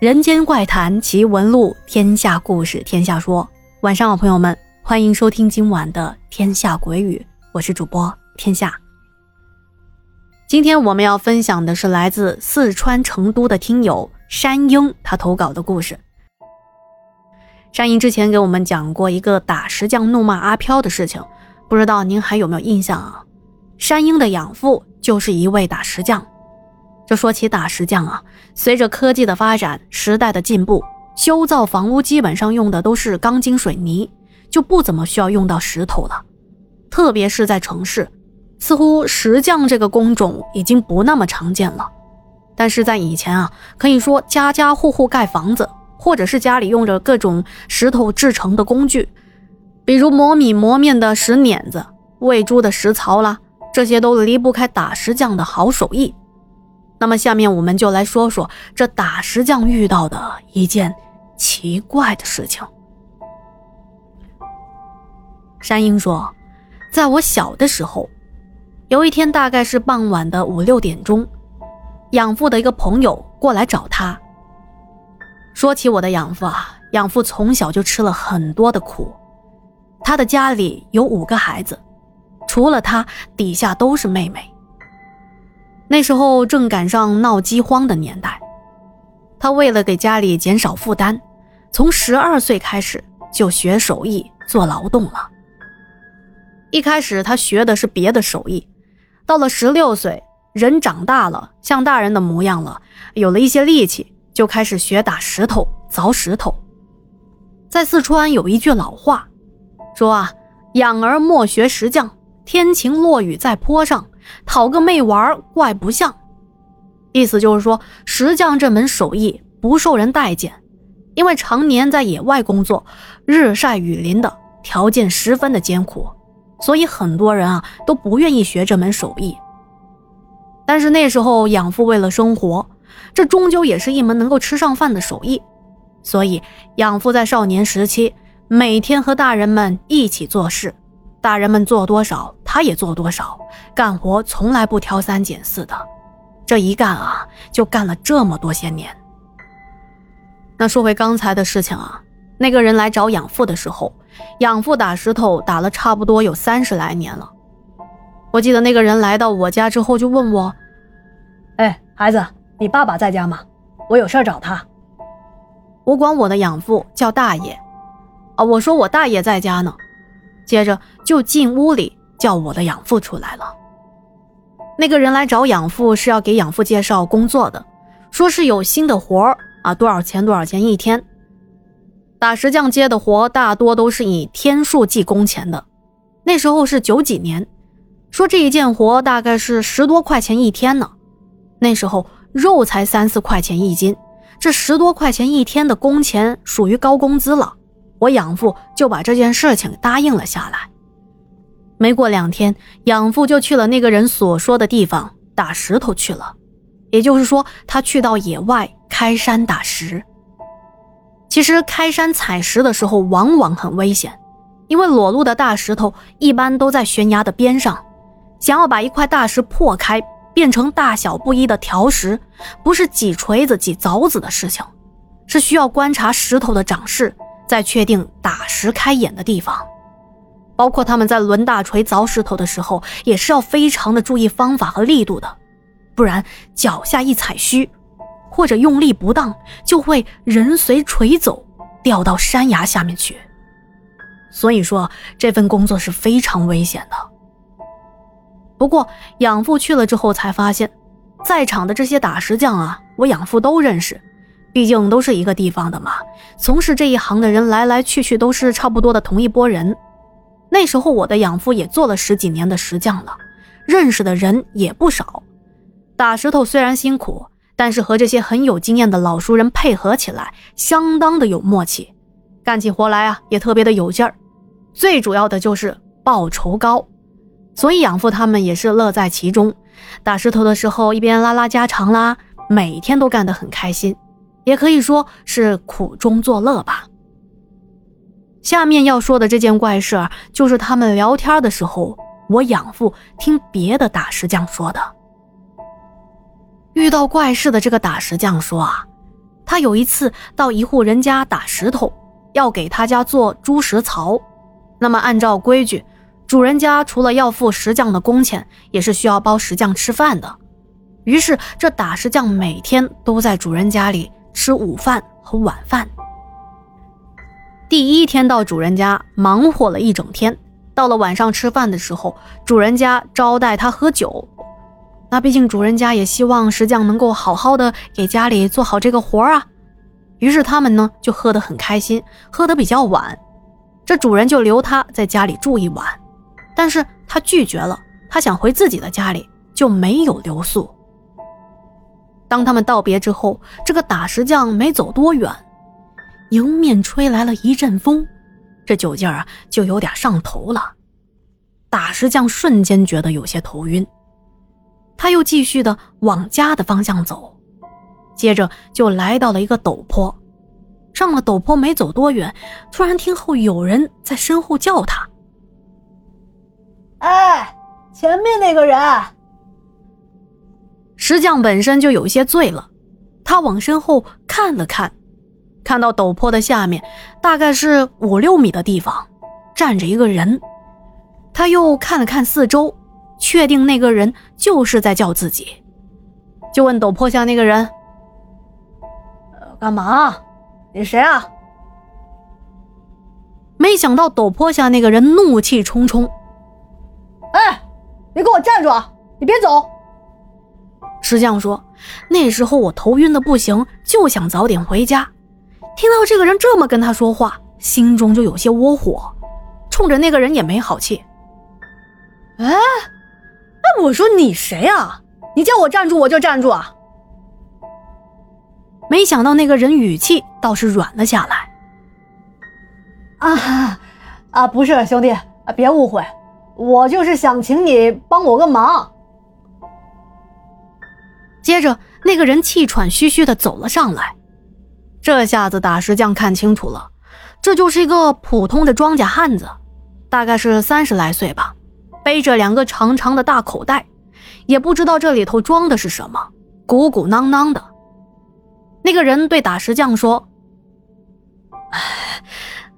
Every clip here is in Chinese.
人间怪谈奇闻录，天下故事天下说。晚上好，朋友们，欢迎收听今晚的《天下鬼语》，我是主播天下。今天我们要分享的是来自四川成都的听友山鹰他投稿的故事。山鹰之前给我们讲过一个打石匠怒骂阿飘的事情，不知道您还有没有印象啊？山鹰的养父就是一位打石匠。这说起打石匠啊，随着科技的发展，时代的进步，修造房屋基本上用的都是钢筋水泥，就不怎么需要用到石头了。特别是在城市，似乎石匠这个工种已经不那么常见了。但是在以前啊，可以说家家户户盖房子，或者是家里用着各种石头制成的工具，比如磨米磨面的石碾子、喂猪的石槽啦，这些都离不开打石匠的好手艺。那么，下面我们就来说说这打石匠遇到的一件奇怪的事情。山鹰说，在我小的时候，有一天大概是傍晚的五六点钟，养父的一个朋友过来找他。说起我的养父啊，养父从小就吃了很多的苦，他的家里有五个孩子，除了他，底下都是妹妹。那时候正赶上闹饥荒的年代，他为了给家里减少负担，从十二岁开始就学手艺做劳动了。一开始他学的是别的手艺，到了十六岁，人长大了，像大人的模样了，有了一些力气，就开始学打石头、凿石头。在四川有一句老话，说啊，养儿莫学石匠，天晴落雨在坡上。讨个妹玩怪不像，意思就是说石匠这门手艺不受人待见，因为常年在野外工作，日晒雨淋的条件十分的艰苦，所以很多人啊都不愿意学这门手艺。但是那时候养父为了生活，这终究也是一门能够吃上饭的手艺，所以养父在少年时期每天和大人们一起做事。大人们做多少，他也做多少，干活从来不挑三拣四的。这一干啊，就干了这么多些年。那说回刚才的事情啊，那个人来找养父的时候，养父打石头打了差不多有三十来年了。我记得那个人来到我家之后，就问我：“哎，孩子，你爸爸在家吗？我有事找他。”我管我的养父叫大爷。啊，我说我大爷在家呢。接着就进屋里叫我的养父出来了。那个人来找养父是要给养父介绍工作的，说是有新的活啊，多少钱多少钱一天。打石匠接的活大多都是以天数计工钱的。那时候是九几年，说这一件活大概是十多块钱一天呢。那时候肉才三四块钱一斤，这十多块钱一天的工钱属于高工资了。我养父就把这件事情答应了下来。没过两天，养父就去了那个人所说的地方打石头去了，也就是说，他去到野外开山打石。其实开山采石的时候往往很危险，因为裸露的大石头一般都在悬崖的边上，想要把一块大石破开，变成大小不一的条石，不是几锤子几凿子的事情，是需要观察石头的长势。再确定打石开眼的地方，包括他们在抡大锤凿石头的时候，也是要非常的注意方法和力度的，不然脚下一踩虚，或者用力不当，就会人随锤走，掉到山崖下面去。所以说这份工作是非常危险的。不过养父去了之后才发现，在场的这些打石匠啊，我养父都认识。毕竟都是一个地方的嘛，从事这一行的人来来去去都是差不多的同一拨人。那时候我的养父也做了十几年的石匠了，认识的人也不少。打石头虽然辛苦，但是和这些很有经验的老熟人配合起来，相当的有默契，干起活来啊也特别的有劲儿。最主要的就是报酬高，所以养父他们也是乐在其中。打石头的时候一边拉拉家常啦，每天都干得很开心。也可以说是苦中作乐吧。下面要说的这件怪事，就是他们聊天的时候，我养父听别的打石匠说的。遇到怪事的这个打石匠说啊，他有一次到一户人家打石头，要给他家做猪食槽。那么按照规矩，主人家除了要付石匠的工钱，也是需要包石匠吃饭的。于是这打石匠每天都在主人家里吃午饭和晚饭。第一天到主人家，忙活了一整天。到了晚上吃饭的时候，主人家招待他喝酒。那毕竟主人家也希望石匠能够好好的给家里做好这个活啊，于是他们呢就喝得很开心，喝得比较晚。这主人就留他在家里住一晚，但是他拒绝了，他想回自己的家里，就没有留宿。当他们道别之后，这个打石匠没走多远，迎面吹来了一阵风，这酒劲儿啊就有点上头了。打石匠瞬间觉得有些头晕。他又继续的往家的方向走，接着就来到了一个陡坡。上了陡坡没走多远，突然听后有人在身后叫他：“哎，前面那个人！”石匠本身就有些醉了，他往身后看了看，看到陡坡的下面大概是五六米的地方站着一个人，他又看了看四周。确定那个人就是在叫自己，就问陡坡下那个人：“呃，干嘛？你谁啊？”没想到陡坡下那个人怒气冲冲：“哎，你给我站住！你别走！”石匠说：“那时候我头晕的不行，就想早点回家。听到这个人这么跟他说话，心中就有些窝火，冲着那个人也没好气。哎。”哎我说你谁啊？你叫我站住我就站住啊！没想到那个人语气倒是软了下来。啊啊，不是兄弟，别误会，我就是想请你帮我个忙。接着那个人气喘吁吁的走了上来，这下子打石匠看清楚了，这就是一个普通的庄稼汉子，大概是三十来岁吧。背着两个长长的大口袋，也不知道这里头装的是什么，鼓鼓囊囊的。那个人对打石匠说：“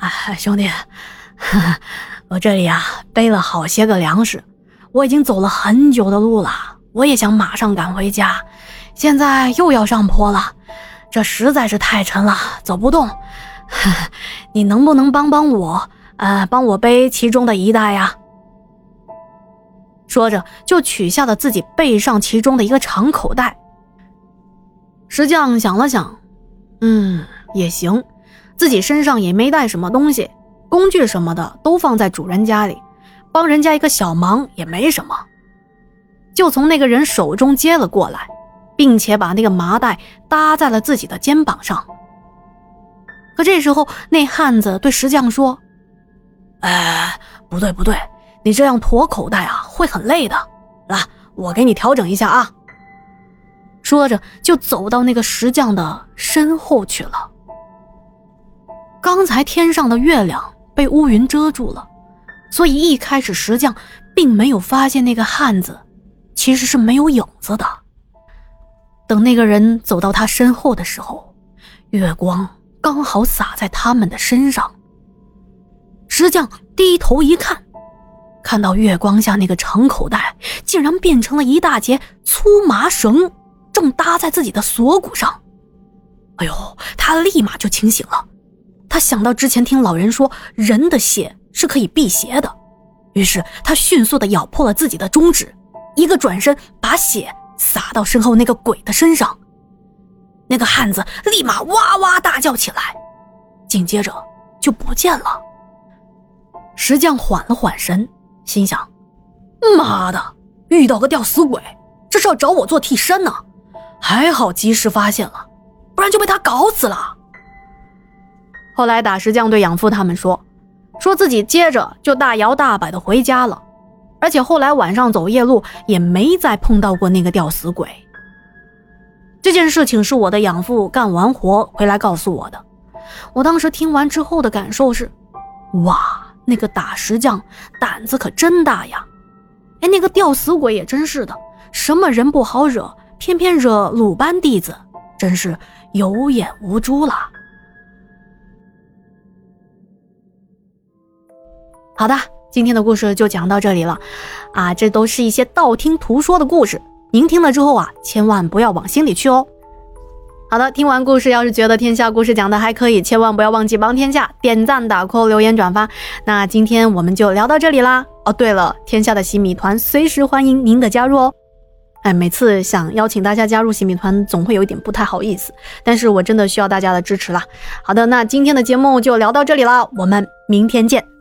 哎，兄弟，我这里啊背了好些个粮食，我已经走了很久的路了，我也想马上赶回家，现在又要上坡了，这实在是太沉了，走不动。你能不能帮帮我？呃，帮我背其中的一袋呀？”说着，就取下了自己背上其中的一个长口袋。石匠想了想，嗯，也行，自己身上也没带什么东西，工具什么的都放在主人家里，帮人家一个小忙也没什么，就从那个人手中接了过来，并且把那个麻袋搭在了自己的肩膀上。可这时候，那汉子对石匠说：“哎，不对，不对。”你这样驮口袋啊，会很累的。来，我给你调整一下啊。说着，就走到那个石匠的身后去了。刚才天上的月亮被乌云遮住了，所以一开始石匠并没有发现那个汉子其实是没有影子的。等那个人走到他身后的时候，月光刚好洒在他们的身上。石匠低头一看。看到月光下那个长口袋竟然变成了一大截粗麻绳，正搭在自己的锁骨上。哎呦，他立马就清醒了。他想到之前听老人说人的血是可以辟邪的，于是他迅速的咬破了自己的中指，一个转身把血洒到身后那个鬼的身上。那个汉子立马哇哇大叫起来，紧接着就不见了。石匠缓了缓神。心想：“妈的，遇到个吊死鬼，这是要找我做替身呢！还好及时发现了，不然就被他搞死了。”后来打石匠对养父他们说：“说自己接着就大摇大摆的回家了，而且后来晚上走夜路也没再碰到过那个吊死鬼。”这件事情是我的养父干完活回来告诉我的。我当时听完之后的感受是：哇！那个打石匠胆子可真大呀！哎，那个吊死鬼也真是的，什么人不好惹，偏偏惹鲁班弟子，真是有眼无珠了。好的，今天的故事就讲到这里了，啊，这都是一些道听途说的故事，您听了之后啊，千万不要往心里去哦。好的，听完故事，要是觉得天下故事讲的还可以，千万不要忘记帮天下点赞、打 call、留言、转发。那今天我们就聊到这里啦。哦，对了，天下的洗米团随时欢迎您的加入哦。哎，每次想邀请大家加入洗米团，总会有一点不太好意思，但是我真的需要大家的支持啦。好的，那今天的节目就聊到这里了，我们明天见。